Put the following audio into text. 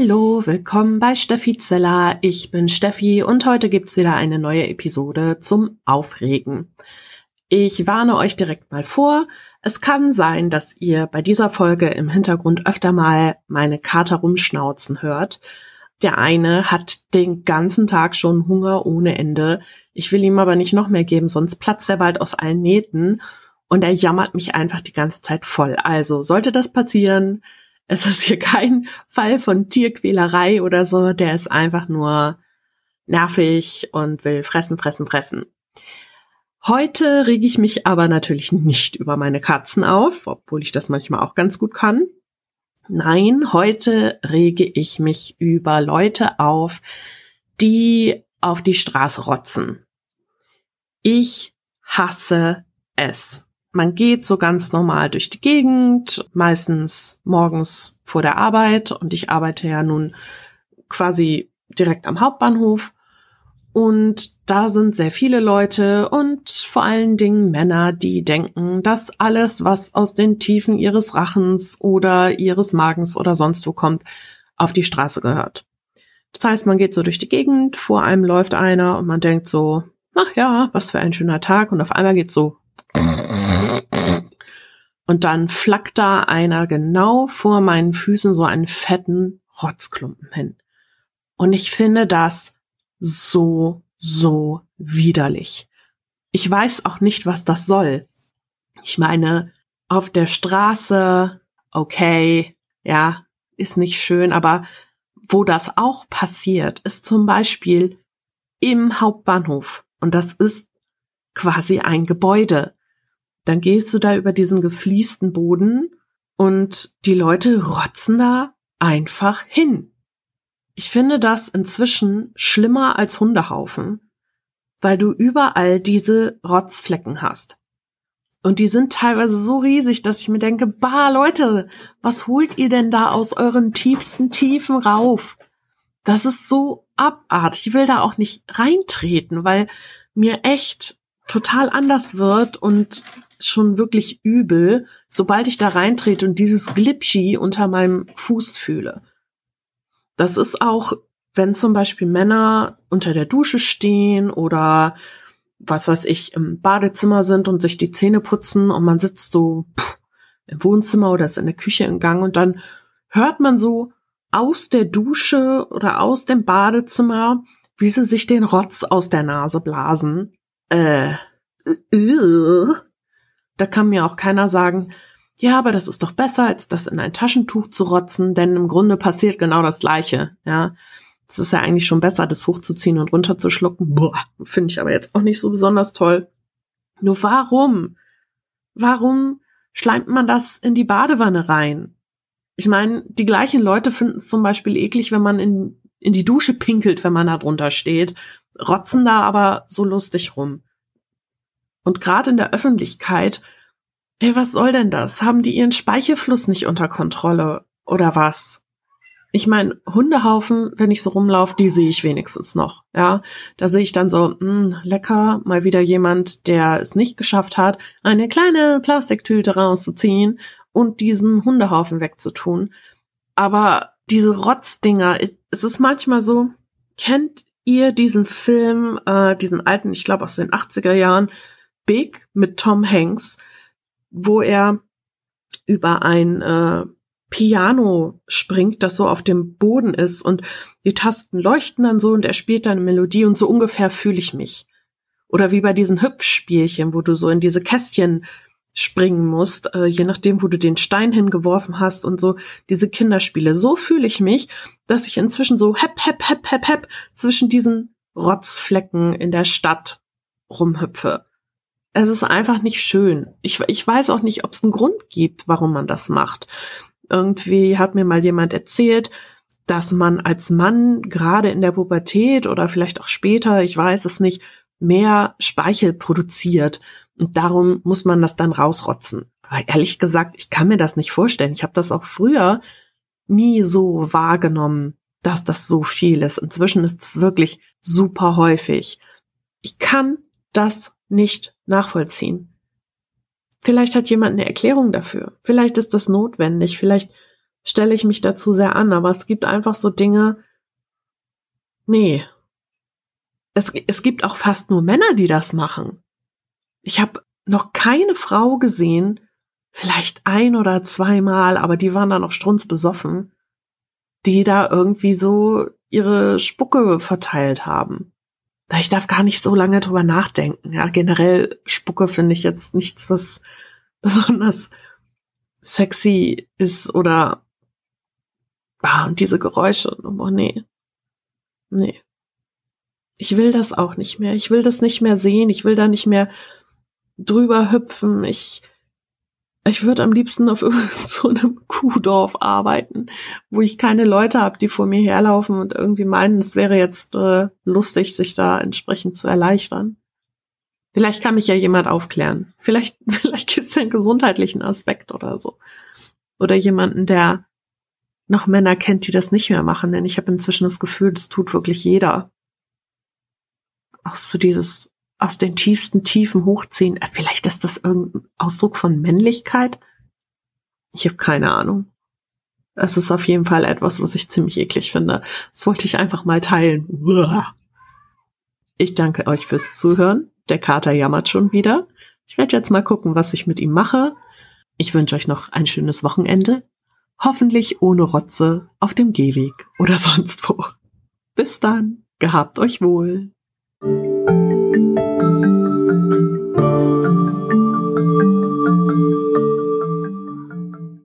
Hallo, willkommen bei Steffi Zeller. Ich bin Steffi und heute gibt's wieder eine neue Episode zum Aufregen. Ich warne euch direkt mal vor. Es kann sein, dass ihr bei dieser Folge im Hintergrund öfter mal meine Kater rumschnauzen hört. Der eine hat den ganzen Tag schon Hunger ohne Ende. Ich will ihm aber nicht noch mehr geben, sonst platzt er bald aus allen Nähten und er jammert mich einfach die ganze Zeit voll. Also sollte das passieren, es ist hier kein Fall von Tierquälerei oder so, der ist einfach nur nervig und will fressen, fressen, fressen. Heute rege ich mich aber natürlich nicht über meine Katzen auf, obwohl ich das manchmal auch ganz gut kann. Nein, heute rege ich mich über Leute auf, die auf die Straße rotzen. Ich hasse es. Man geht so ganz normal durch die Gegend, meistens morgens vor der Arbeit. Und ich arbeite ja nun quasi direkt am Hauptbahnhof. Und da sind sehr viele Leute und vor allen Dingen Männer, die denken, dass alles, was aus den Tiefen ihres Rachens oder ihres Magens oder sonst wo kommt, auf die Straße gehört. Das heißt, man geht so durch die Gegend, vor einem läuft einer und man denkt so, ach ja, was für ein schöner Tag. Und auf einmal geht so und dann flackt da einer genau vor meinen Füßen so einen fetten Rotzklumpen hin. Und ich finde das so, so widerlich. Ich weiß auch nicht, was das soll. Ich meine, auf der Straße, okay, ja, ist nicht schön, aber wo das auch passiert, ist zum Beispiel im Hauptbahnhof. Und das ist quasi ein Gebäude dann gehst du da über diesen gefliesten Boden und die Leute rotzen da einfach hin. Ich finde das inzwischen schlimmer als Hundehaufen, weil du überall diese Rotzflecken hast. Und die sind teilweise so riesig, dass ich mir denke, bah, Leute, was holt ihr denn da aus euren tiefsten Tiefen rauf? Das ist so abartig. Ich will da auch nicht reintreten, weil mir echt total anders wird und schon wirklich übel, sobald ich da reintrete und dieses Glipschi unter meinem Fuß fühle. Das ist auch, wenn zum Beispiel Männer unter der Dusche stehen oder was weiß ich, im Badezimmer sind und sich die Zähne putzen und man sitzt so pff, im Wohnzimmer oder ist in der Küche im Gang und dann hört man so aus der Dusche oder aus dem Badezimmer, wie sie sich den Rotz aus der Nase blasen. Äh, da kann mir auch keiner sagen, ja, aber das ist doch besser, als das in ein Taschentuch zu rotzen, denn im Grunde passiert genau das Gleiche, ja. Es ist ja eigentlich schon besser, das hochzuziehen und runterzuschlucken. Boah, finde ich aber jetzt auch nicht so besonders toll. Nur warum? Warum schleimt man das in die Badewanne rein? Ich meine, die gleichen Leute finden es zum Beispiel eklig, wenn man in, in die Dusche pinkelt, wenn man da drunter steht, rotzen da aber so lustig rum. Und gerade in der Öffentlichkeit, ey, was soll denn das? Haben die ihren Speichelfluss nicht unter Kontrolle oder was? Ich meine, Hundehaufen, wenn ich so rumlaufe, die sehe ich wenigstens noch. Ja, da sehe ich dann so, mh, hm, lecker, mal wieder jemand, der es nicht geschafft hat, eine kleine Plastiktüte rauszuziehen und diesen Hundehaufen wegzutun. Aber diese Rotzdinger, es ist manchmal so, kennt ihr diesen Film, äh, diesen alten, ich glaube aus den 80er Jahren, Big mit Tom Hanks, wo er über ein äh, Piano springt, das so auf dem Boden ist und die Tasten leuchten dann so und er spielt dann eine Melodie und so ungefähr fühle ich mich. Oder wie bei diesen Hüpfspielchen, wo du so in diese Kästchen springen musst, äh, je nachdem, wo du den Stein hingeworfen hast und so diese Kinderspiele. So fühle ich mich, dass ich inzwischen so hep, hep, hep, hep, hep zwischen diesen Rotzflecken in der Stadt rumhüpfe es ist einfach nicht schön. Ich, ich weiß auch nicht, ob es einen Grund gibt, warum man das macht. Irgendwie hat mir mal jemand erzählt, dass man als Mann gerade in der Pubertät oder vielleicht auch später, ich weiß es nicht, mehr Speichel produziert. Und darum muss man das dann rausrotzen. Aber ehrlich gesagt, ich kann mir das nicht vorstellen. Ich habe das auch früher nie so wahrgenommen, dass das so viel ist. Inzwischen ist es wirklich super häufig. Ich kann das nicht nachvollziehen. Vielleicht hat jemand eine Erklärung dafür. Vielleicht ist das notwendig. Vielleicht stelle ich mich dazu sehr an, aber es gibt einfach so Dinge, nee. Es, es gibt auch fast nur Männer, die das machen. Ich habe noch keine Frau gesehen, vielleicht ein oder zweimal, aber die waren dann auch strunzbesoffen, die da irgendwie so ihre Spucke verteilt haben. Ich darf gar nicht so lange drüber nachdenken. Ja, generell Spucke finde ich jetzt nichts, was besonders sexy ist oder ah, und diese Geräusche. Oh nee. Nee. Ich will das auch nicht mehr. Ich will das nicht mehr sehen. Ich will da nicht mehr drüber hüpfen. Ich, ich würde am liebsten auf so einem Kuhdorf arbeiten, wo ich keine Leute habe, die vor mir herlaufen und irgendwie meinen, es wäre jetzt äh, lustig, sich da entsprechend zu erleichtern. Vielleicht kann mich ja jemand aufklären. Vielleicht, vielleicht gibt es einen gesundheitlichen Aspekt oder so. Oder jemanden, der noch Männer kennt, die das nicht mehr machen, denn ich habe inzwischen das Gefühl, das tut wirklich jeder. Auch so dieses aus den tiefsten Tiefen hochziehen. Vielleicht ist das irgendein Ausdruck von Männlichkeit. Ich habe keine Ahnung. Es ist auf jeden Fall etwas, was ich ziemlich eklig finde. Das wollte ich einfach mal teilen. Ich danke euch fürs Zuhören. Der Kater jammert schon wieder. Ich werde jetzt mal gucken, was ich mit ihm mache. Ich wünsche euch noch ein schönes Wochenende. Hoffentlich ohne Rotze auf dem Gehweg oder sonst wo. Bis dann. Gehabt euch wohl.